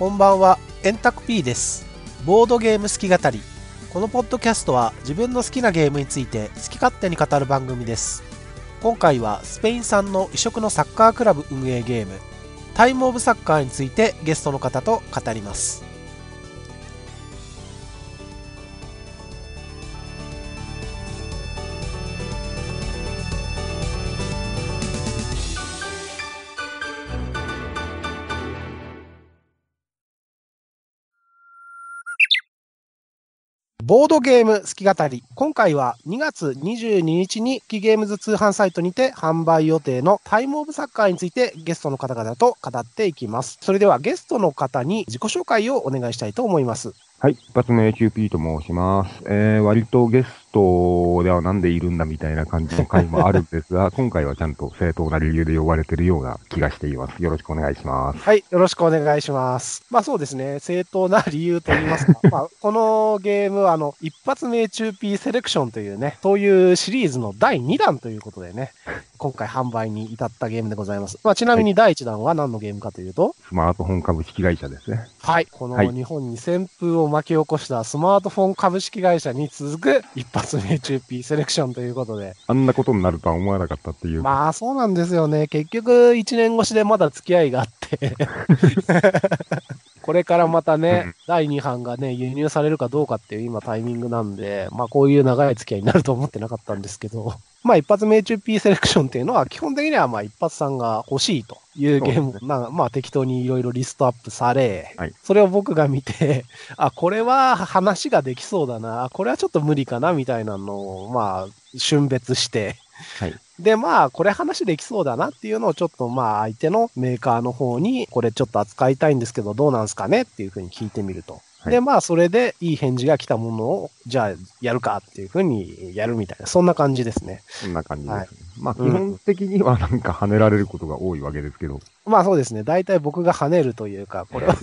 こんばんは、円卓 P です。ボードゲーム好き語り。このポッドキャストは自分の好きなゲームについて好き勝手に語る番組です。今回はスペイン産の異色のサッカークラブ運営ゲーム、タイムオブサッカーについてゲストの方と語ります。ボードゲーム好き語り。今回は2月22日にキゲームズ通販サイトにて販売予定のタイムオブサッカーについてゲストの方々と語っていきます。それではゲストの方に自己紹介をお願いしたいと思います。はい、一発目 QP と申します。えー、割とゲストではなんでいるんだみたいな感じの回もあるんですが、今回はちゃんと正当な理由で呼ばれてるような気がしています。よろしくお願いします。はい、よろしくお願いします。まあそうですね、正当な理由と言いますか、まあこのゲームはあの、一発目中 P セレクションというね、そういうシリーズの第2弾ということでね、今回販売に至ったゲームでございます。まあちなみに第1弾は何のゲームかというと、スマートフォン株式会社ですね。はい。このはい日本に旋風を巻き起こしたスマートフォン株式会社に続く一発目中 P セレクションということで。あんなことになるとは思わなかったっていう。まあそうなんですよね。結局1年越しでまだ付き合いがあって。これからまたね、うん。第2版がね、輸入されるかどうかっていう今タイミングなんで、まあこういう長い付き合いになると思ってなかったんですけど、まあ一発命中 P セレクションっていうのは基本的にはまあ一発さんが欲しいというゲームそうですまあまあ適当にいろいろリストアップされ、はい。それを僕が見て、あ、これは話ができそうだな、これはちょっと無理かなみたいなのを、まあ、瞬別して、はいで、まあ、これ話できそうだなっていうのをちょっとまあ、相手のメーカーの方に、これちょっと扱いたいんですけど、どうなんすかねっていうふうに聞いてみると。はいで、まあ、それでいい返事が来たものを、じゃあ、やるかっていうふうにやるみたいな、そんな感じですね。そんな感じです、ねはいまあ、うん基本的にはなんか跳ねられることが多いわけですけど、まあ、そうですね。大体僕が跳ねるというか、これは、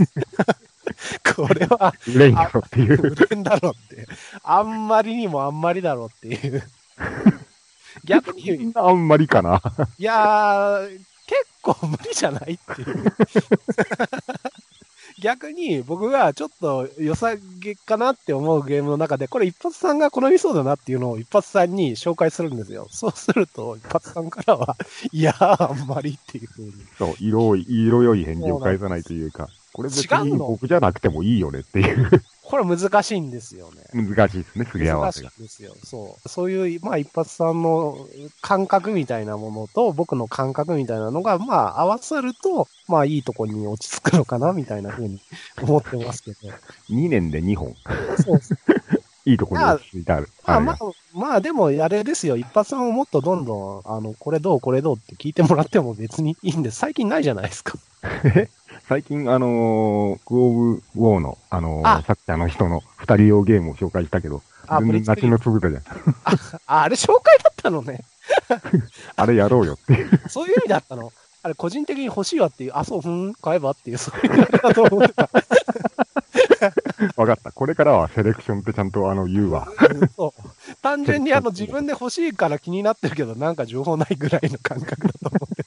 これは、売れんよっていう。売れんだろうって。あんまりにもあんまりだろうっていう。逆に、いあんまりかな。やー、結構無理じゃないっていう。逆に僕がちょっと良さげかなって思うゲームの中で、これ一発さんが好みそうだなっていうのを一発さんに紹介するんですよ。そうすると、一発さんからは、いやー、あんまりっていう風に。そう、色い、色良い返事を返さないというか、これ別に僕じゃなくてもいいよねっていう。これ難しいんですよね。難しいですね、すげ合わ難しせが。いんですよ。そう。そういう、まあ一発さんの感覚みたいなものと、僕の感覚みたいなのが、まあ合わさると、まあいいとこに落ち着くのかな、みたいな風に思ってますけど。2年で2本。そうです。いいところに落ち着いてある。まあまあ、まあでもあれですよ。一発さんをもっとどんどん、あの、これどう、これどうって聞いてもらっても別にいいんです。最近ないじゃないですか。最近、あのー、クオブ・ウォーの、あのーあ作者の人の二人用ゲームを紹介したけど、あ、全然のつぶてじゃん。あ、あれ紹介だったのね。あれやろうよっていう。そういう意味だったの。あれ個人的に欲しいわっていう、あ、そう、ふん、買えばっていう、そういうだと思ってた。わかった。これからはセレクションってちゃんとあの言うわ。うんそう。単純にあの 自分で欲しいから気になってるけど、なんか情報ないぐらいの感覚だと思って。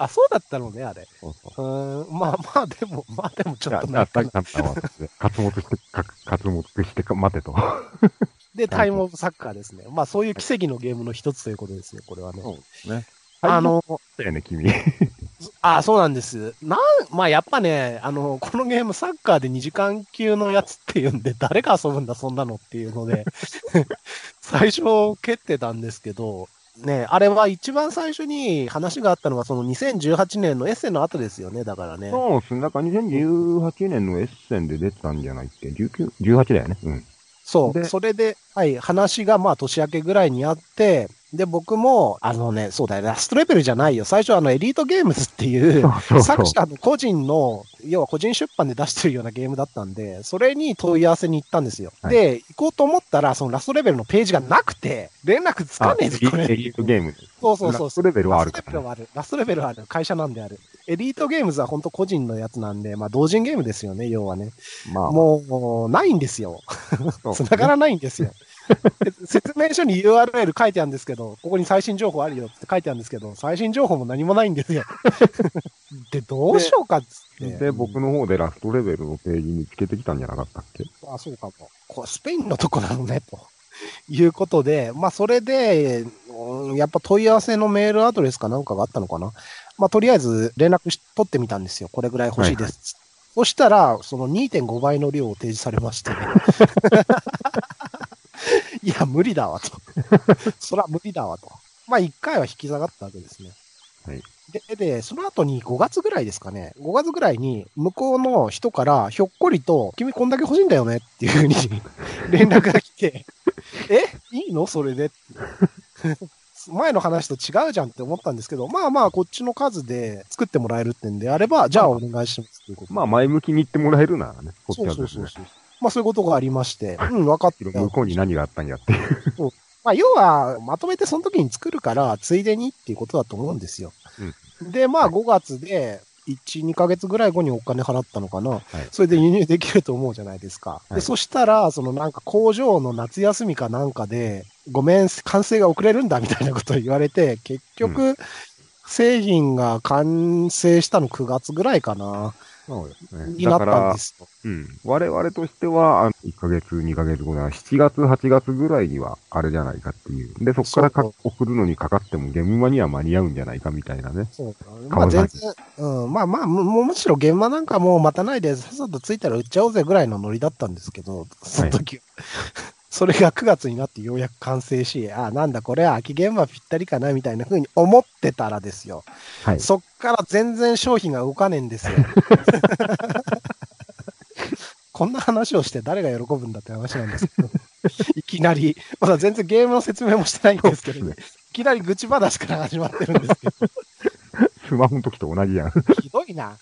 あ、そうだったのね、あれ。そうそううーん、まあまあ、でも、まあでもちょっとなんかじゃあ、さんは、活物して、か活物してか待てと。で、タイムオブサッカーですね。まあそういう奇跡のゲームの一つということですよ、これはね。そうですね。あの、だよね、君。あ、そうなんです。なん、まあやっぱね、あの、このゲームサッカーで2時間級のやつっていうんで、誰が遊ぶんだ、そんなのっていうので、最初蹴ってたんですけど、ね、あれは一番最初に話があったのが、その2018年のエッセンの後ですよね、だからね。そうですね。なんか2018年のエッセンで出てたんじゃないっけ ?19、18だよね。うん。そう。でそれで、はい、話がまあ年明けぐらいにあって、で、僕も、あのね、そうだよ、ラストレベルじゃないよ。最初あの、エリートゲームズってい う、作者の個人の、要は個人出版で出してるようなゲームだったんで、それに問い合わせに行ったんですよ。はいで、行こうと思ったら、そのラストレベルのページがなくて、連絡つかねえぞ、これ。エリートゲーム。そうそうそうラストレベルはあるラストレベルはある。ラストレベルはある。会社なんである。エリートゲームズは本当個人のやつなんで、まあ同人ゲームですよね、要はね。まあ、もう、もうないんですよ。繋がらないんですよ。説明書に URL 書いてあるんですけど、ここに最新情報あるよって書いてあるんですけど、最新情報も何もないんですよ。で、どうしようかっつって。で、僕の方でラストレベルのページにつけてきたんじゃなかったっけ？あ、そうかも。これスペインのとこなのね、ということで、まあ、それで、うんやっぱ問い合わせのメールアドレスかなんかがあったのかな。まあ、とりあえず連絡し取ってみたんですよ。これぐらい欲しいです。そしたら、その2.5倍の量を提示されまして、いや、無理だわと。そら無理だわと。まあ、1回は引き下がったわけですね。はい。で、で、その後に5月ぐらいですかね。5月ぐらいに、向こうの人から、ひょっこりと、君こんだけ欲しいんだよねっていうふうに 連絡が来て、え？いいの？それで前の話と違うじゃんって思ったんですけど、まあまあ、こっちの数で作ってもらえるってんであれば、じゃあお願いしますということでまあ、前向きに言ってもらえるならね、こっちそうはね。そうそうそう。まあそういうことがありまして、うん、分かってる。向こうに何があったんやっていう。まあ、要は、まとめてその時に作るから、ついでにっていうことだと思うんですよ。で、まあ、5月で、1、2ヶ月ぐらい後にお金払ったのかな。それで輸入できると思うじゃないですか。はいで、そしたら、そのなんか工場の夏休みかなんかで、ごめん、完成が遅れるんだみたいなことを言われて、結局、製品が完成したの9月ぐらいかな、そうですね。になったんで、すよ。うん。我々としては、あの1ヶ月、2ヶ月後なら、7月、8月ぐらいには、あれじゃないかっていう。で、そこからか送るのにかかっても、ゲームマには間に合うんじゃないかみたいなね。そうまあ全然、うん、まあまあ、むもうむしろ現場なんかもう待たないで、さっさと着いたら売っちゃおうぜぐらいのノリだったんですけど、その時は。それが9月になってようやく完成し、あなんだこれは秋現場ぴったりかなみたいな風に思ってたらですよ。はい。そっから全然商品が動かねえんですよ。こんな話をして誰が喜ぶんだって話なんですけど、いきなり、まだ全然ゲームの説明もしてないんですけど、そういきなり愚痴話から始まってるんですけど、スマホの時と同じやん。ひどいな。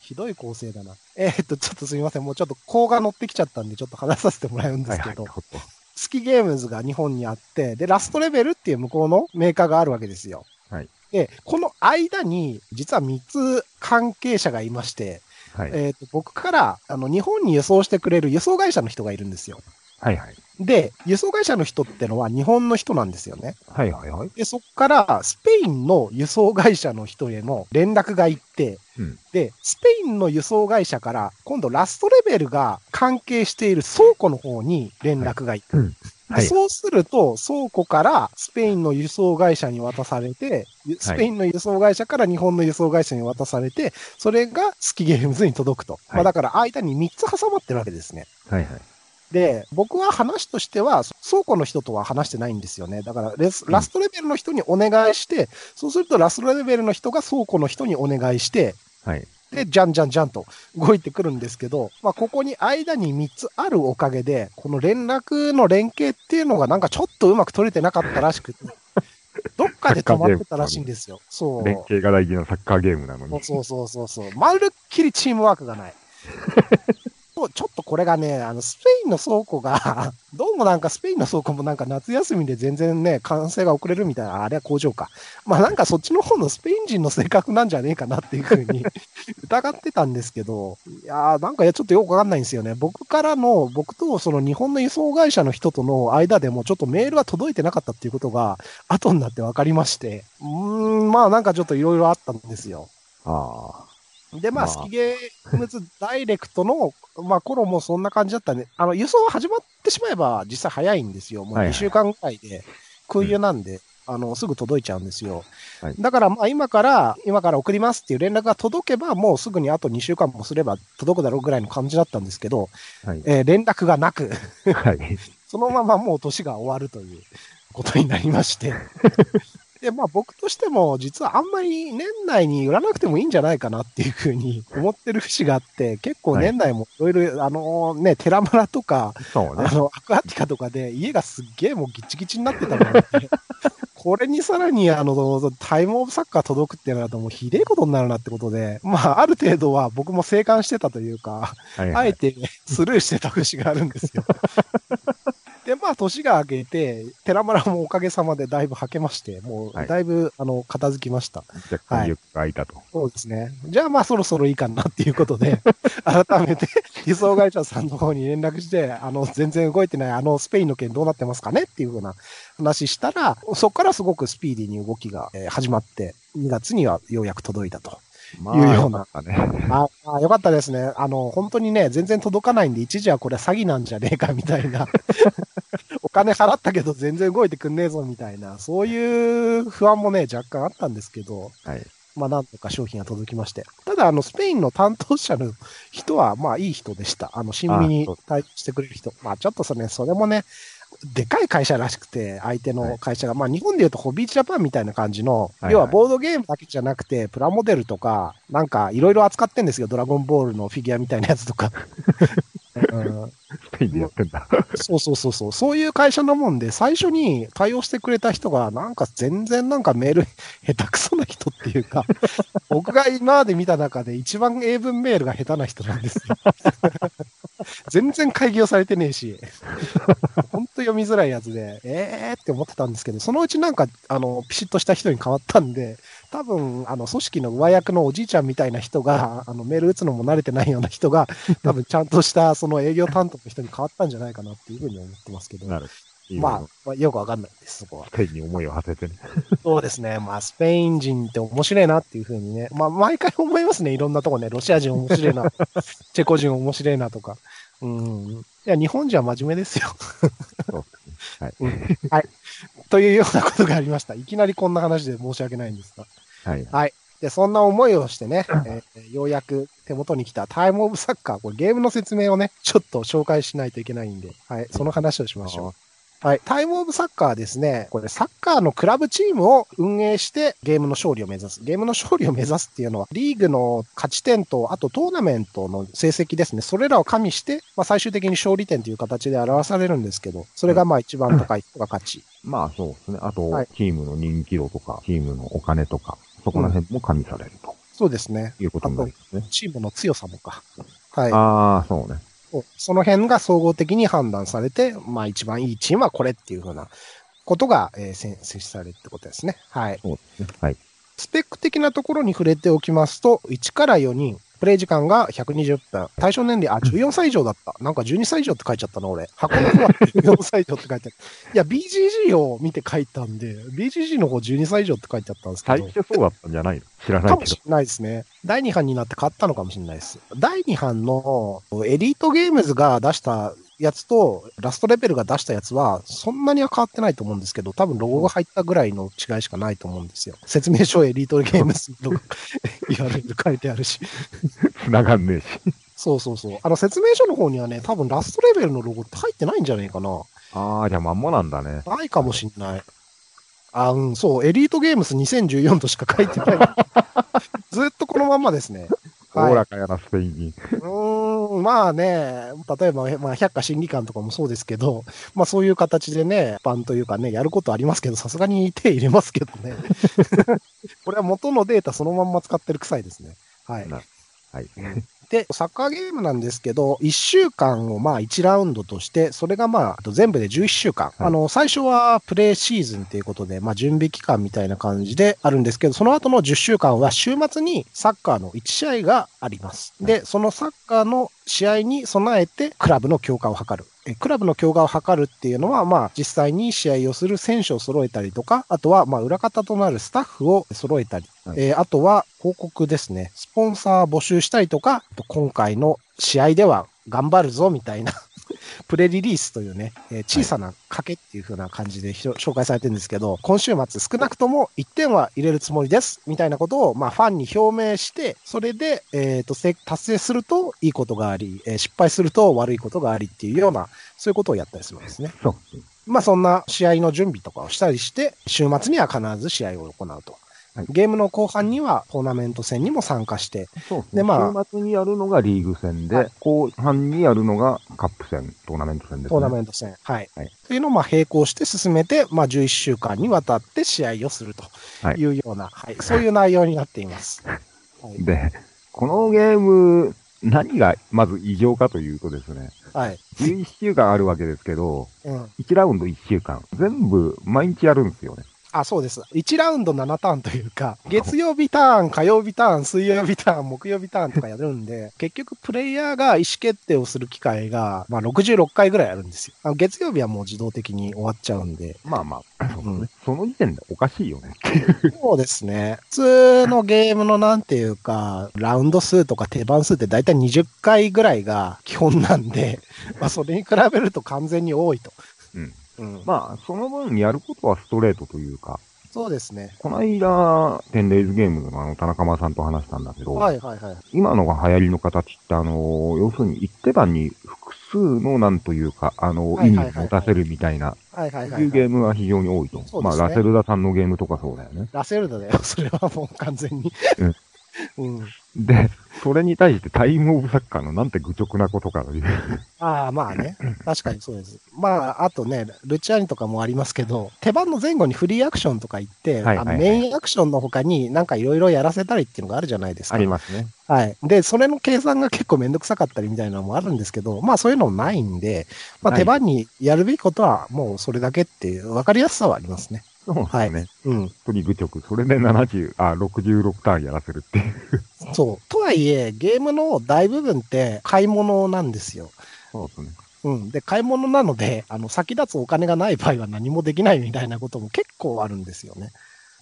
ひどい構成だな。えーっと、ちょっとすみません。もうちょっと甲が乗ってきちゃったんで、ちょっと話させてもらうんではいはい。すけど、ほっとスキゲームズが日本にあって、で、ラストレベルっていう向こうのメーカーがあるわけですよ。はい。で、この間に、実は3つ関係者がいまして、はい。えーっと、僕から、あの、日本に輸送してくれる輸送会社の人がいるんですよ。はいはい。で、輸送会社の人ってのは日本の人なんですよね。はいはいはい。で、そこからスペインの輸送会社の人への連絡が行って、うんで、スペインの輸送会社から今度ラストレベルが関係している倉庫の方に連絡が行く。うんはい。でそうすると、倉庫からスペインの輸送会社に渡されて、スペインの輸送会社から日本の輸送会社に渡されて、それがスキゲームズに届くと。まあだから間に3つ挟まってるわけですね。はいはい。で、僕は話としては、倉庫の人とは話してないんですよね。だからレス、ラストレベルの人にお願いして、そうするとラストレベルの人が倉庫の人にお願いして、はい。で、じゃんじゃんじゃんと動いてくるんですけど、まあ、ここに間に3つあるおかげで、この連絡の連携っていうのがなんかちょっとうまく取れてなかったらしくて、どっかで止まってたらしいんですよ。そう。連携が大事なサッカーゲームなのに。そうそうそうそう。まるっきりチームワークがない。そうちょっとこれがね、あの、スペインの倉庫が、どうもなんかスペインの倉庫もなんか夏休みで全然ね、完成が遅れるみたいな、あれは工場か。まあなんかそっちの方のスペイン人の性格なんじゃねえかなっていうふうに 疑ってたんですけど、いやーなんかちょっとよくわかんないんですよね。僕からの、僕とその日本の輸送会社の人との間でもちょっとメールが届いてなかったっていうことが後になって分かりまして、うーん、まあなんかちょっといろいろあったんですよ。ああで、まあ、まあスキゲームズダイレクトの、まあ、頃もそんな感じだったね。あの、輸送始まってしまえば、実際早いんですよ。もう2はいはい週間ぐらいで、空輸なんで、あの、すぐ届いちゃうんですよ。はいだから、まあ、今から、今から送りますっていう連絡が届けば、もうすぐにあと2週間もすれば届くだろうぐらいの感じだったんですけど、あ。はい。えー連絡がなく、はい。そのままもう年が終わるということになりまして。で、まあ僕としても実はあんまり年内に売らなくてもいいんじゃないかなっていうふうに思ってる節があって、結構年内もいろいろ、あのね、テラムラとか、そうねあ。の、アクアティカとかで家がすっげえもうギッチギチになってたので、これにさらにあの、タイムオブサッカー届くってなるともうひでえことになるなってことで、まあある程度は僕も静観してたというか、はいはい。あえてスルーしてた節があるんですよ。で、で、まあ、年が明けて、寺村もおかげさまでだいぶはけまして、もう、はいだいぶ、あの、片付きました。若干ゆっ空いたと。そうですね。じゃあまあそろそろいいかなっていうことで、改めて輸送会社さんの方に連絡して、あの、全然動いてないあのスペインの件どうなってますかねっていうふうな話したら、そこからすごくスピーディーに動きがえー始まって、2月にはようやく届いたと。まいうようなよかったね。ああ、よかったですね。あの、本当にね、全然届かないんで、一時はこれ詐欺なんじゃねえかみたいな。お金払ったけど全然動いてくんねえぞみたいな、そういう不安もね、若干あったんですけど、はい。まあ、なんとか商品が届きまして。ただ、あの、スペインの担当者の人は、まあ、いい人でした。あの、親身に対応してくれる人。まあ、ちょっとそれ、それもね、でかい会社らしくて、相手の会社が、まあ、日本で言うとホビージャパンみたいな感じの、はいはい要はボードゲームだけじゃなくて、プラモデルとか、なんか、いろいろ扱ってんですよ。ドラゴンボールのフィギュアみたいなやつとか。スペインでやってんだ。そうそうそうそう。そういう会社なもんで、最初に対応してくれた人が、なんか全然なんかメール 下手くそな人っていうか、僕が今まで見た中で一番英文メールが下手な人なんですよ。全然会議をされてねえし、ほんと読みづらいやつで、えーって思ってたんですけど、そのうちなんか、あの、ピシッとした人に変わったんで、多分、あの、組織の上役のおじいちゃんみたいな人が、あの、メール打つのも慣れてないような人が、多分ちゃんとした、その営業担当の人に変わったんじゃないかなっていうふうに思ってますけど。なる。いいまあよ、まあ、よくわかんないです、そこは。スペインに思いを馳せてね。そうですね。まあ、スペイン人って面白いなっていうふうにね。まあ、毎回思いますね。いろんなとこね。ロシア人面白いな。チェコ人面白いなとか。うん。いや、日本人は真面目ですよ。はい。うんはい。というようなことがありました。いきなりこんな話で申し訳ないんですが。はい。で、そんな思いをしてね、えーようやく手元に来たタイムオブサッカー、これゲームの説明をね、ちょっと紹介しないといけないんで、はい、その話をしましょう。はい。タイムオブサッカーはですね、これサッカーのクラブチームを運営してゲームの勝利を目指す。ゲームの勝利を目指すっていうのは、リーグの勝ち点と、あとトーナメントの成績ですね。それらを加味して、まあ最終的に勝利点という形で表されるんですけど、それがまあ一番高い人が勝ち。まあそうですね。あと、はいチームの人気度とか、チームのお金とか、そこら辺も加味されるとそうですね。いうことになりますね。チームの強さもか。はい。ああ、そうね。その辺が総合的に判断されて、まあ一番いいチームはこれっていうふうなことが、えー選出されるってことですね。はい。そうですね。はい。スペック的なところに触れておきますと、1から4人、プレイ時間が120分。対象年齢、あ、14歳以上だった。なんか12歳以上って書いちゃったな、俺。箱の方は14歳以上って書いてある。いや、BGG を見て書いたんで、BGG の方12歳以上って書いてあったんですけ最ど。初そうだったんじゃないの？知らないけどかもし。れないですね。第2版になって変わったのかもしれないです。第2版のエリートゲームズが出したやつと、ラストレベルが出したやつは、そんなには変わってないと思うんですけど、多分ロゴが入ったぐらいの違いしかないと思うんですよ。説明書エリートゲームズとか言われる書いてあるし。繋がんねえし。そうそうそう。あの説明書の方にはね、多分ラストレベルのロゴって入ってないんじゃないかな。ああ、じゃあまんまなんだね。ないかもしんない。あ、うん、そう、エリートゲームス2014としか書いてない。ずっとこのまんまですね。おおらかやな、スペイン人。まあね、例えば、まあ、百科心理官とかもそうですけど、まあそういう形でね、パンというかね、やることありますけど、さすがに手入れますけどね。これは元のデータそのまんま使ってる臭いですね。はい。なはい。で、サッカーゲームなんですけど、1週間をまあ1ラウンドとして、それがまあ全部で11週間。あの、最初はプレイシーズンということで、まあ準備期間みたいな感じであるんですけど、その後の10週間は週末にサッカーの1試合があります。で、そのサッカーの試合に備えてクラブの強化を図る。えクラブの強化を図るっていうのは、まあ、実際に試合をする選手を揃えたりとか、あとは、まあ、裏方となるスタッフを揃えたり、はい。えーあとは、広告ですね。スポンサー募集したりとか、今回の試合では頑張るぞ、みたいな、プレリリースというね、えー小さな賭けっていう風な感じで紹介されてるんですけど、今週末少なくとも1点は入れるつもりです、みたいなことを、まあ、ファンに表明して、それで、えっ、と、せ達成するといいことがあり、えー失敗すると悪いことがありっていうような、そういうことをやったりするんですね。そう。まあそんな試合の準備とかをしたりして、週末には必ず試合を行うと。はいゲームの後半にはトーナメント戦にも参加して、そうですね。でまあ週末にやるのがリーグ戦で、はい後半にやるのがカップ戦、トーナメント戦ですね。トーナメント戦。はい。はいというのをまあ並行して進めて、まあ11週間にわたって試合をするとはいいうような、はい、そういう内容になっています。はい。で、このゲーム、何がまず異常かというとですね、はい。11週間あるわけですけど、うん。1ラウンド1週間、全部毎日やるんですよね。あ、そうです。1ラウンド7ターンというか、月曜日ターン、火曜日ターン、水曜日ターン、木曜日ターンとかやるんで、結局プレイヤーが意思決定をする機会が、まあ66回ぐらいあるんですよ。あの月曜日はもう自動的に終わっちゃうんで。まあまあ、うんその時点でおかしいよねっていう。そうですね。普通のゲームのなんていうか、ラウンド数とか定番数って大体20回ぐらいが基本なんで、まあそれに比べると完全に多いと。うん。うん。まあ、その分やることはストレートというか、そうですね。この間、テンデイズゲームのあの、田中間さんと話したんだけど、はいはいはい。今のが流行りの形って、あの、要するに一手番に複数のなんというか、あの、意はいはいはいはい味を持たせるみたいな、はいはいそうはいいうはい。ゲームが非常に多いと。そうですねまあ、ラセルダさんのゲームとかそうだよね。ラセルダだよ。それはもう完全に。うん。で、それに対してタイムオブサッカーのなんて愚直なことかという。ああ、まあね。確かにそうです。まあ、あとね、ルチアーニとかもありますけど、手番の前後にフリーアクションとか言って、はいはいはいあのメインアクションの他になんかいろいろやらせたりっていうのがあるじゃないですか。ありますね。はい。で、それの計算が結構めんどくさかったりみたいなのもあるんですけど、まあそういうのもないんで、まあ手番にやるべきことはもうそれだけっていう分かりやすさはありますね。そうですね。うん。本当に愚直。それで70、あ、66ターンやらせるっていう。そう。とはいえ、ゲームの大部分って買い物なんですよ。そうですね。うん。で、買い物なので、あの、先立つお金がない場合は何もできないみたいなことも結構あるんですよね。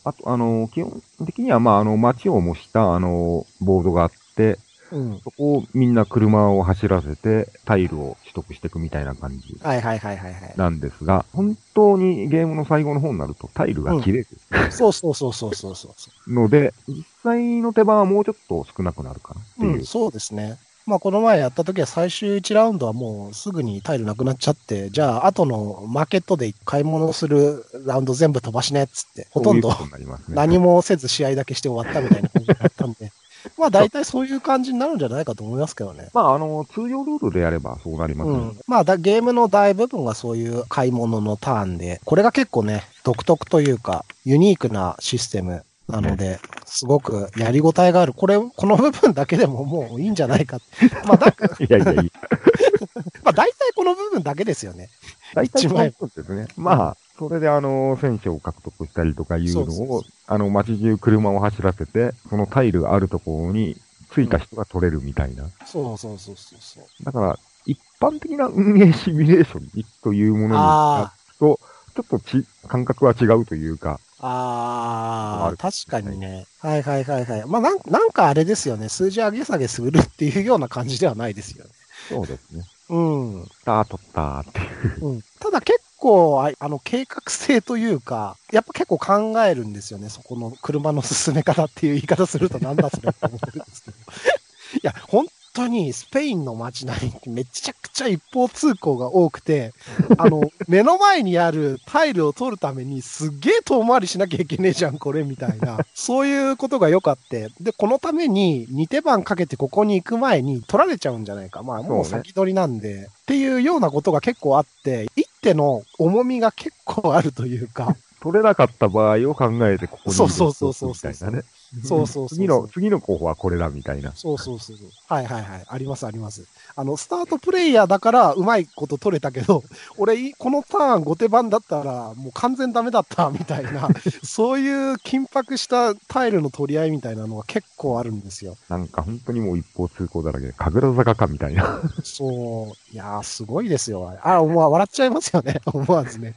あと、あの、基本的には、まあ、あの、街を模した、あの、ボードがあって、うん。そこをみんな車を走らせて、タイルを取得していくみたいな感じはいはいはいはいはい。なんですが、本当にゲームの最後の方になるとタイルが切れるそうそうそうそうそうそう。ので、実際の手番はもうちょっと少なくなるかなっていう。うん、そうですね。まあ、この前やった時は最終1ラウンドはもうすぐにタイルなくなっちゃって、じゃあ、後のマーケットで買い物するラウンド全部飛ばしねっつって、ほとんど。何もせず試合だけして終わったみたいな感じだったんで、まあ、大体そういう感じになるんじゃないかと思いますけどね。まあ、あの、通常ルールでやればそうなりますね。うん。まあだ、ゲームの大部分がそういう買い物のターンで、これが結構ね、独特というか、ユニークなシステムなので、すごくやりごたえがある。これ、この部分だけでももういいんじゃないか。まあ、だいやいやいや、まあ、大体この部分だけですよね。大体そう一枚ですね。まあ、それであの、戦車を獲得したりとかいうのそうそうそを、あの、街中車を走らせて、そのタイルがあるところに着いた人が取れるみたいな。そうそうそうそうそう。だから、一般的な運営シミュレーションというものにあと、ちょっとち、感覚は違うというか、ああ、確かにね。はいはいはいはい。まあなん、なんかあれですよね。数字上げ下げするっていうような感じではないですよね。そうですね。うん。スタートったーっていう。うん、ただ結構あ、あの、計画性というか、やっぱ結構考えるんですよね。そこの車の進め方っていう言い方するとなんだそれって思うんですけど。いや、本当にスペインの街並みってめちゃくちゃ一方通行が多くて、あの、目の前にあるタイルを取るためにすっげえ遠回りしなきゃいけねえじゃん、これ、みたいな。そういうことがよかって。で、このために2手番かけてここに行く前に取られちゃうんじゃないか。まあ、もう先取りなんで。っていうようなことが結構あって、一手の重みが結構あるというか。取れなかった場合を考えてここにそうそうそうそうみたいなね。そうそうそう次の、次の候補はこれだみたいな。そうそうそう。はいはいはい。ありますあります。あの、スタートプレイヤーだからうまいこと取れたけど、俺、いこのターン後手番だったらもう完全ダメだったみたいな、そういう緊迫したタイルの取り合いみたいなのが結構あるんですよ。なんか本当にもう一方通行だらけで、神楽坂かみたいな。そう。いやー、すごいですよ。あ、思わ、笑っちゃいますよね。思わずね。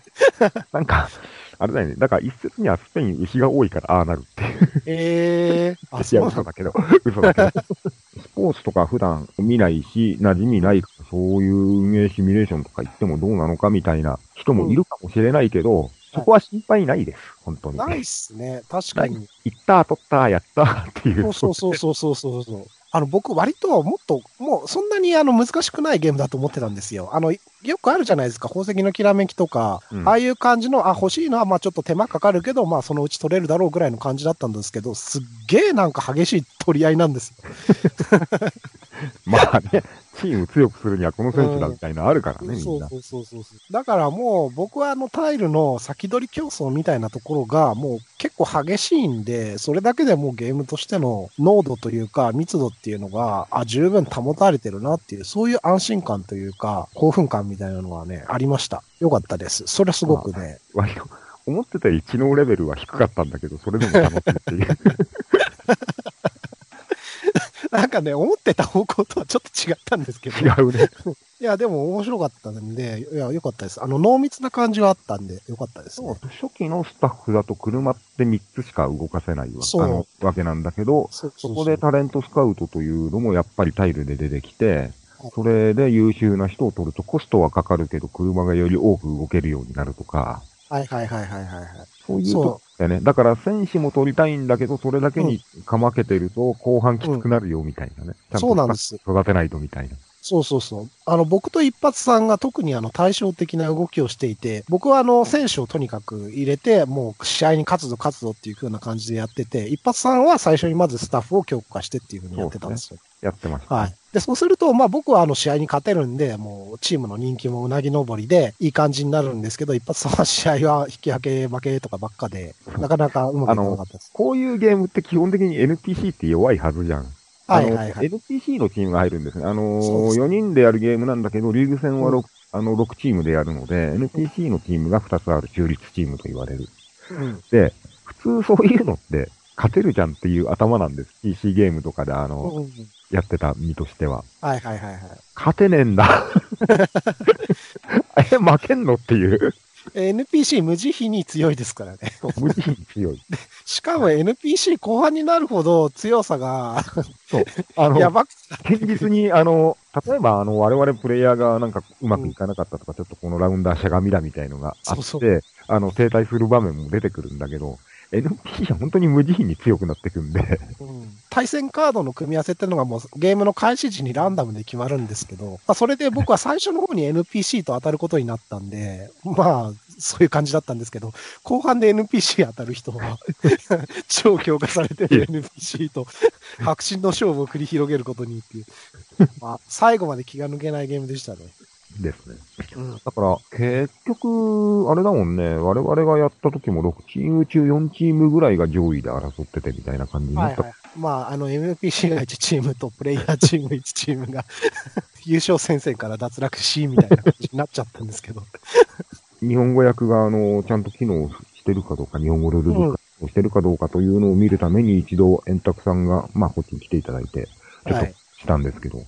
なんか、あれだよね。だから一説にはスペイン牛が多いからああなるっていう。えー、あ、いや、そう嘘だけど。嘘だけど。スポーツとか普段見ないし、馴染みないから、そういう運営シミュレーションとか言ってもどうなのかみたいな人もいるかもしれないけど、そこは心配ないです。本当に。ないっすね。確かに。行った、取った、やったっていう。そうそうそうそうそうそう。あの、僕、割ともっと、もう、そんなにあの難しくないゲームだと思ってたんですよ。あの、よくあるじゃないですか、宝石のきらめきとか、うん。ああいう感じの、あ、欲しいのは、まあちょっと手間かかるけど、まあそのうち取れるだろうぐらいの感じだったんですけど、すっげえなんか激しい取り合いなんですよ。まあね、チーム強くするにはこの選手だみたいなのあるからね、みんな。そうそうそうそうそう。だからもう僕はあのタイルの先取り競争みたいなところがもう結構激しいんで、それだけでもうゲームとしての濃度というか密度っていうのが、あ、十分保たれてるなっていう、そういう安心感というか、興奮感みたいなのはね、ありました。よかったです。それはすごくね。割と、思ってたより知能レベルは低かったんだけど、それでも楽しいっていう。なんかね、思ってた方向とはちょっと違ったんですけど。違うね。いや、でも面白かったんで、いや、よかったです。あの、濃密な感じはあったんで、よかったですね。初期のスタッフだと車って3つしか動かせないわわけなんだけど、そこでタレントスカウトというのもやっぱりタイルで出てきてはい、それで優秀な人を取るとコストはかかるけど車がより多く動けるようになるとか、はいはいはいはいはいはい。そういうとこだよね。だから選手も取りたいんだけど、それだけにかまけてると後半きつくなるよみたいなね。ちゃんとそうなんです。育てないとみたいな。そうそうそう。あの、僕と一発さんが特にあの対照的な動きをしていて、僕はあの、選手をとにかく入れて、もう試合に勝つぞ勝つぞっていう風な感じでやってて、一発さんは最初にまずスタッフを強化してっていう風にやってたんですよ。やってました、はい。で、そうすると、まあ僕はあの試合に勝てるんで、もうチームの人気もうなぎ登りでいい感じになるんですけど、一発さんは試合は引き分け負けとかばっかで、なかなかうまくいかなかったです。こういうゲームって基本的に NPC って弱いはずじゃん。あの、はいはいはい。NPC のチームが入るんですね。あのそうです4人でやるゲームなんだけど、リーグ戦は 6,、うんあの6チームでやるので、NPC のチームが2つある中立チームと言われる。うん。で、普通そういうのって勝てるじゃんっていう頭なんです。PC ゲームとかであの、うんやってた身としては。はいはいはいはい。勝てねえんだ。え、負けんのっていう。えー NPC 無慈悲に強いですからね。無慈悲に強い。しかも NPC 後半になるほど強さがあの、やばく現実に、あの、例えば、あの、我々プレイヤーがなんかうまくいかなかったとか、ちょっとこのラウンダーしゃがみだみたいのがあって、そうそうあの、停滞する場面も出てくるんだけど、NPC は本当に無慈悲に強くなってくんで、対戦カードの組み合わせっていうのがもうゲームの開始時にランダムで決まるんですけど、まあ、それで僕は最初の方に NPC と当たることになったんで、まあ、そういう感じだったんですけど、後半で NPC 当たる人は、超強化されてる NPC と白真の勝負を繰り広げることにっていう、まあ、最後まで気が抜けないゲームでしたね。ですね。うんだから、結局、あれだもんね、我々がやった時も6チーム中4チームぐらいが上位で争っててみたいな感じになった。はいはい。まあ、あの、NPC が1チームとプレイヤーチーム1チームが 優勝戦線から脱落し、みたいな感じになっちゃったんですけど。日本語訳が、あの、ちゃんと機能してるかどうか、日本語ルールをしてるかどうかというのを見るために一度、円卓さんが、まあ、こっちに来ていただいて、ちょっとはい。したんですけど、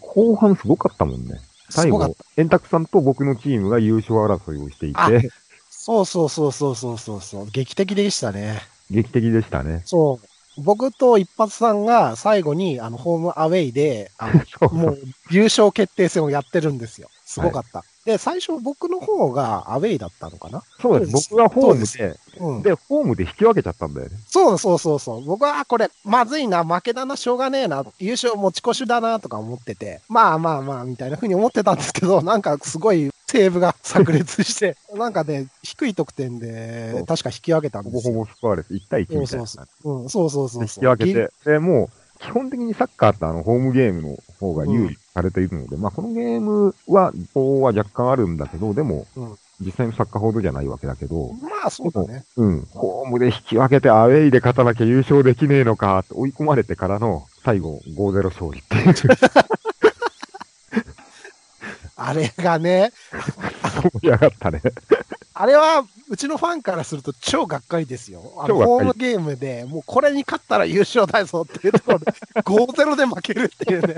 後半すごかったもんね。最後円卓さんと僕のチームが優勝争いをしていあて、そうそうそうそうそうそうそう。劇的でしたね。劇的でしたね。そう。僕と一発さんが最後に、あの、ホームアウェイで、あの、もう、優勝決定戦をやってるんですよ。すごかった。で、最初僕の方がアウェイだったのかな？そうです。僕はホームそで、うん。で、ホームで引き分けちゃったんだよね。そうそうそうそう。僕は、あこれ、まずいな、負けだな、しょうがねえな、優勝持ち越しだな、とか思ってて、まあまあまあ、みたいな風に思ってたんですけど、なんかすごい、セーブが炸裂して、なんかね、低い得点そでう、確か引き分けたんほぼですよ。ほぼスコアレス1対1そうみたいな。そうそう。うん、そうそうそうでそう。引き分けて、で、もう、基本的にサッカーってあの、ホームゲームの方が有利されているので、まあ、このゲームは、法は若干あるんだけど、でも、うん実際のサッカーほどじゃないわけだけど、まあ、そうだね。うん、ホームで引き分けてアウェイで勝たなきゃ優勝できねえのか追い込まれてからの最後5-0勝利っていう。あれがね、盛り上がったね。あれは、うちのファンからすると超がっかりですよ。あの、ホームゲームで、もうこれに勝ったら優勝だぞっていうところで、5-0で負けるっていうね。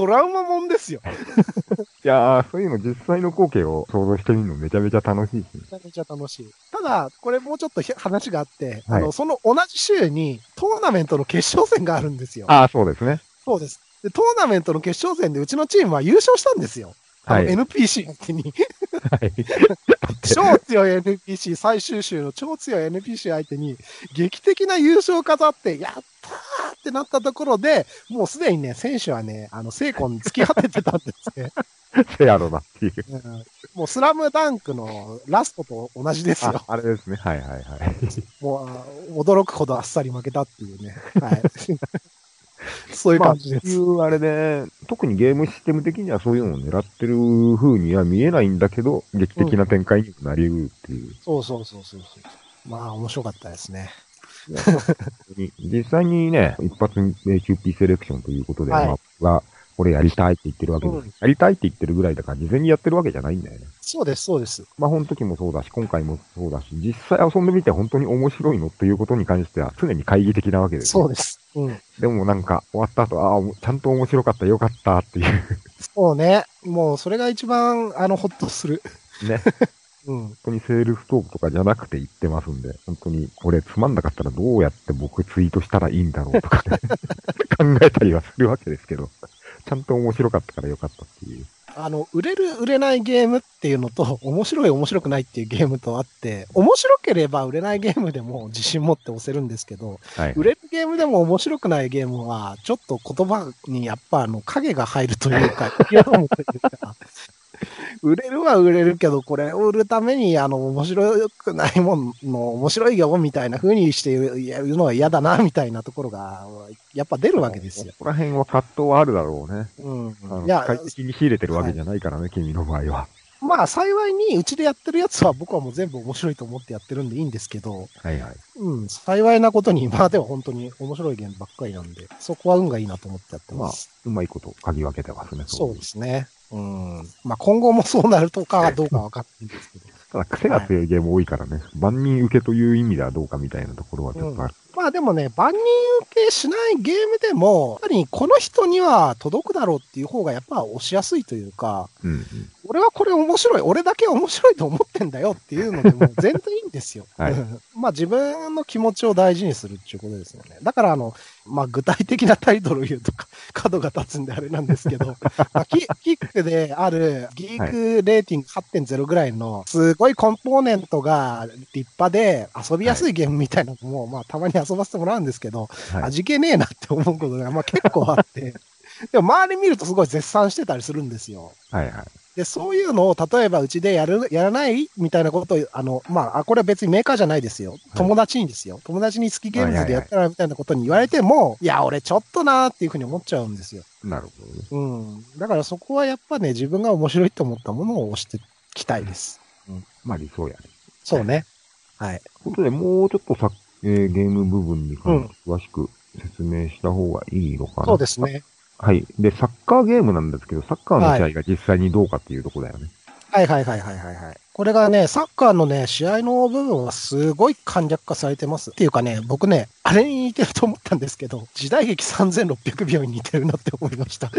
トラウマもんですよ。いやー、そういうの実際の光景を想像してみるのめちゃめちゃ楽しいし。めちゃめちゃ楽しい。ただ、これもうちょっとひ話があって、はいあの、その同じ週にトーナメントの決勝戦があるんですよ。ああ、そうですね。そうです。で、トーナメントの決勝戦でうちのチームは優勝したんですよ。はい NPC 相手に。はい。超強い NPC、最終週の超強い NPC 相手に、劇的な優勝を飾って、やったーってなったところで、もうすでにね、選手はね、あの、成功に突き果ててたんですね。せやろなっていう。うんもう、スラムダンクのラストと同じですあよ。あれですね。はいはいはい。もう、あ驚くほどあっさり負けたっていうね。はい。そういうまあ、感じです。いうあれで、特にゲームシステム的にはそういうのを狙ってる風には見えないんだけど、劇的な展開にもなり得るっていう。そうそうそうそうそう。まあ、面白かったですね。実際にね、一発目 QP セレクションということで、はいまあ、僕がこれやりたいって言ってるわけです。うんやりたいって言ってるぐらいだから、事前にやってるわけじゃないんだよね。そうです、そうです。まあ、この時もそうだし、今回もそうだし、実際遊んでみて本当に面白いのっていうことに関しては常に懐疑的なわけですよ。そうです。うん。でもなんか、終わった後、ああ、ちゃんと面白かった、よかったっていう。そうね。もう、それが一番、あの、ほっとする。ね。うん。本当にセールストークとかじゃなくて言ってますんで、本当にこれつまんなかったらどうやって僕ツイートしたらいいんだろうとかね、考えたりはするわけですけど、ちゃんと面白かったからよかったっていう。あの、売れる、売れないゲームっていうのと、面白い、面白くないっていうゲームとあって、面白ければ売れないゲームでも自信持って押せるんですけど、はい。売れるゲームでも面白くないゲームは、ちょっと言葉にやっぱあの影が入るというか、嫌なものというか、売れるは売れるけど、これを売るために、あの、面白くないもの、面白いよ、みたいな風にして言うのは嫌だな、みたいなところが、やっぱ出るわけですよ。ここら辺は葛藤はあるだろうね。うん。いや機、械的に仕入れてるわけじゃないからね、君の場合は。まあ、幸いに、うちでやってるやつは僕はもう全部面白いと思ってやってるんでいいんですけど、はいはい。うん、幸いなことに、まあでも本当に面白いゲームばっかりなんで、そこは運がいいなと思ってやってまあます。、うまいこと嗅ぎ分けてますね。そうですね。うん。まあ今後もそうなるとかどうかわかんないんですけど。ただ、癖が強いゲーム多いからね、万人受けという意味ではどうかみたいなところはちょっとある。まあでもね、万人受けしないゲームでも、やっぱりこの人には届くだろうっていう方がやっぱ押しやすいというか、うんうん。俺はこれ面白い、俺だけ面白いと思ってんだよっていうのでもう 全然いいんですよ。はい まあ自分の気持ちを大事にするっていうことですよね。だからあの、まあ具体的なタイトルを言うとか 角が立つんであれなんですけど、まあ、キキックであるギークレーティング8.0ぐらいのすごいコンポーネントが立派で遊びやすいゲームみたいなのも、まあたまに遊ばせてもらうんですけど、はい味気ねえなって思うことがまあ結構あって、でも周り見るとすごい絶賛してたりするんですよ。はいはい。で、そういうのを、例えばうちでやる、やらない？みたいなことを、あの、まあ、あこれは別にメーカーじゃないですよ。友達にですよ。友達に好きゲームズでやったらみたいなことに言われても、いや、俺ちょっとなーっていうふうに思っちゃうんですよ。なるほどね。うん。だからそこはやっぱね、自分が面白いと思ったものを押していきたいです。まあ理想やね。そうね。はい。ということで、もうちょっとさ、えーゲーム部分に関して詳しく説明した方がいいのかな。そうですね。はい。で、サッカーゲームなんですけど、サッカーの試合が実際にどうかっていうところだよね。はいはいはいはいはいはい。これがね、サッカーのね、試合の部分はすごい簡略化されてます。っていうかね、僕ね、あれに似てると思ったんですけど、時代劇3600秒に似てるなって思いました。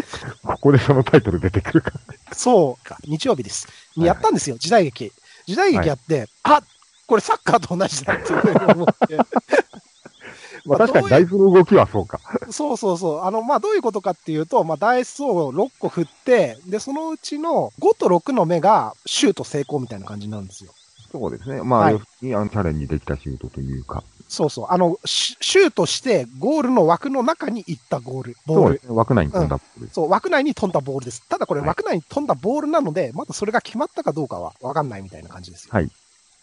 ここでそのタイトル出てくるか。そうか、日曜日です。はいやったんですよ、時代劇。時代劇やって、あこれサッカーと同じだって思って。まあ確かに大豆の動きはそうか。そうそうそう。あの、まあ、どういうことかっていうと、まあ、ダイスを6個振って、で、そのうちの5と6の目がシュート成功みたいな感じなんですよ。そうですね。まあ、はい要するに、あの、チャレンジできたシュートというか。そうそう。あの、シシュートして、ゴールの枠の中に行ったゴール。ボールそう。枠内に飛んだボールです。そう、枠内に飛んだボールです。ただこれはい枠内に飛んだボールなので、まだそれが決まったかどうかはわかんないみたいな感じですよ。はい。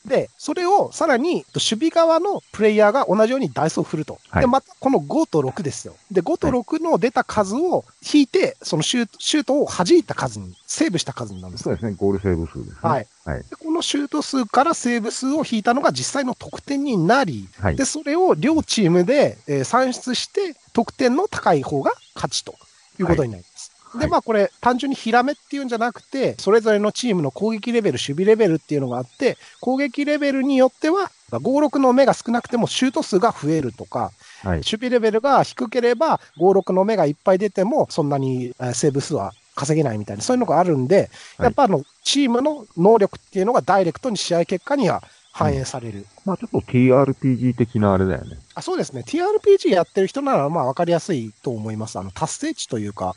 で、それをさらに守備側のプレイヤーが同じようにダイスを振ると。はいで、またこの5と6ですよ。で、5と6の出た数を引いて、そのシュートシュートを弾いた数に、セーブした数になるんですそうですね。ゴールセーブ数ですね。はい。はい。でこのシュート数からセーブ数を引いたのが実際の得点になり、はいで、。それを両チームで、えー算出して、得点の高い方が勝ちということになります。で、はいまあこれ、単純にヒラメっていうんじゃなくて、それぞれのチームの攻撃レベル、守備レベルっていうのがあって、攻撃レベルによっては、5、6の目が少なくてもシュート数が増えるとか、はい。守備レベルが低ければ、5、6の目がいっぱい出ても、そんなにえーセーブ数は稼げないみたいな、そういうのがあるんで、はいやっぱあの、チームの能力っていうのがダイレクトに試合結果には反映される。まあちょっと TRPG 的なあれだよね。あそうですね。TRPG やってる人なら、まあ、わかりやすいと思います。あの、達成値というか、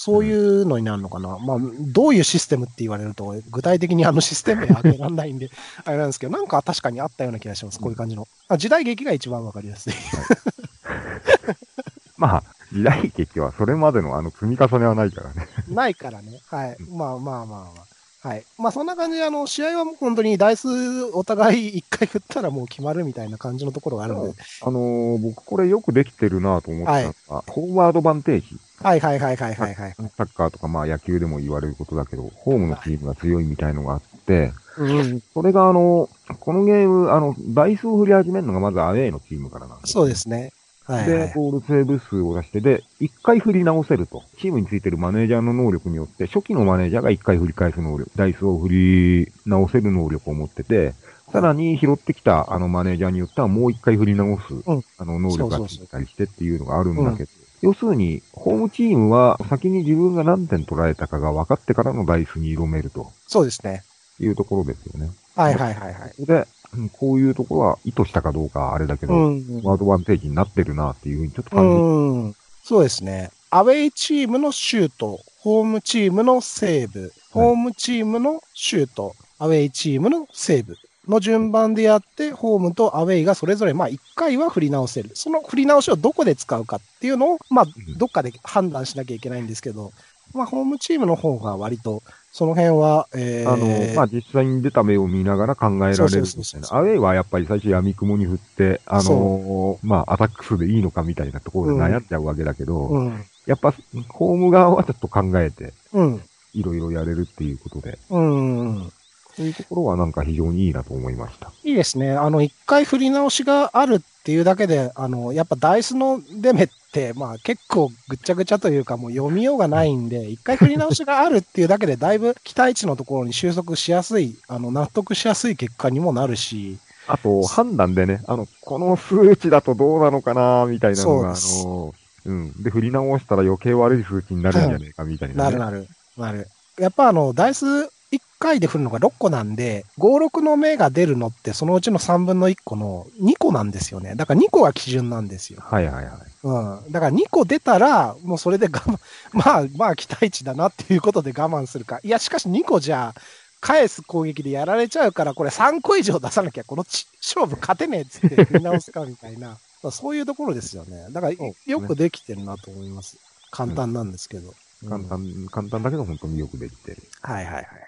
そういうのになるのかな。まあ、どういうシステムって言われると、具体的にあのシステム名挙げられないんで、あれなんですけど、なんか確かにあったような気がします。こういう感じの。あ時代劇が一番わかりやすい。まあ、時代劇はそれまでのあの積み重ねはないからね。ないからね。はい。まあまあまあまあ。はい。まあそんな感じで、あの、試合はもう本当にダイスお互い一回振ったらもう決まるみたいな感じのところがあるので。あのー僕これよくできてるなと思ったのが、ホームアドバンテージ。はいはいはいはいはいはい。サッカーとかまあ野球でも言われることだけど、ホームのチームが強いみたいのがあって、うん。それがあの、このゲーム、あの、ダイスを振り始めるのがまずアウェイのチームからなんです。そうですね。はい、はいで、。ボールセーブ数を出して、で、一回振り直せると。チームについてるマネージャーの能力によって、初期のマネージャーが一回振り返す能力、ダイスを振り直せる能力を持ってて、さらに拾ってきたあのマネージャーによってはもう一回振り直す、うんあの能力がついたりしてっていうのがあるんだけど、要するに、ホームチームは先に自分が何点取られたかが分かってからのダイスに挑めるとそうですね。いうところですよね。はいはいはいはい。で、うんこういうところは意図したかどうかはあれだけど、うん。ワードバンテージになってるなっていうふうにちょっと感じうん。そうですね。アウェイチームのシュート、ホームチームのセーブ、ホームチームのシュート、アウェイチームのセーブの順番でやって、ホームとアウェイがそれぞれ、まあ、1回は振り直せる。その振り直しをどこで使うかっていうのを、まあん、どっかで判断しなきゃいけないんですけど、まあ、ホームチームの方が割と、その辺は、えー、あの、まあ、実際に出た目を見ながら考えられるみたいな。アウェイはやっぱり最初闇雲に振って、あのまあ、アタック数でいいのかみたいなところで悩んじゃうわけだけど、うん、やっぱ、ホーム側はちょっと考えて、うん、いろいろやれるっていうことで、うん、うん。そういうところはなんか非常にいいなと思いました。いいですね。あの、一回振り直しがあるっていうだけで、あの、やっぱダイスのデメって、まあ結構ぐっちゃぐちゃというかもう読みようがないんで、一回振り直しがあるっていうだけで、だいぶ期待値のところに収束しやすい、あの、納得しやすい結果にもなるし、あと、判断でね、あの、この数値だとどうなのかなみたいなのが、あの、うん。で、振り直したら余計悪い数値になるんじゃねえかみたいな、ね。なるなる、なる。やっぱあの、ダイス1回で振るのが6個なんで、5、6の目が出るのって、そのうちの3分の1個の2個なんですよね。だから2個が基準なんですよ。はいはいはい。うん。だから2個出たら、もうそれで我慢、まあまあ期待値だなっていうことで我慢するか。いや、しかし2個じゃ、返す攻撃でやられちゃうから、これ3個以上出さなきゃ、このち勝負勝てねえっつって振り直すかみたいな。まあそういうところですよね。だから、よくできてるなと思います。簡単なんですけど。簡単、簡単だけど本当によくできてる。はいはいはい。はい。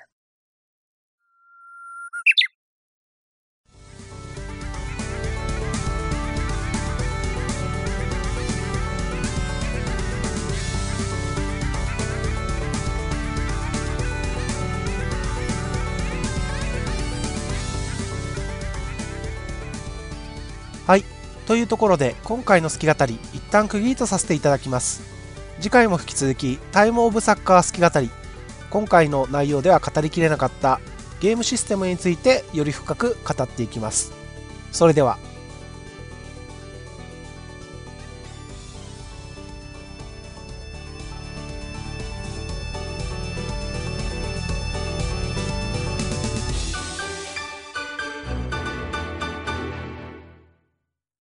というところで、今回の好き語り、一旦区切りとさせていただきます。次回も引き続き、タイムオブサッカー好き語り。今回の内容では語りきれなかったゲームシステムについてより深く語っていきます。それでは。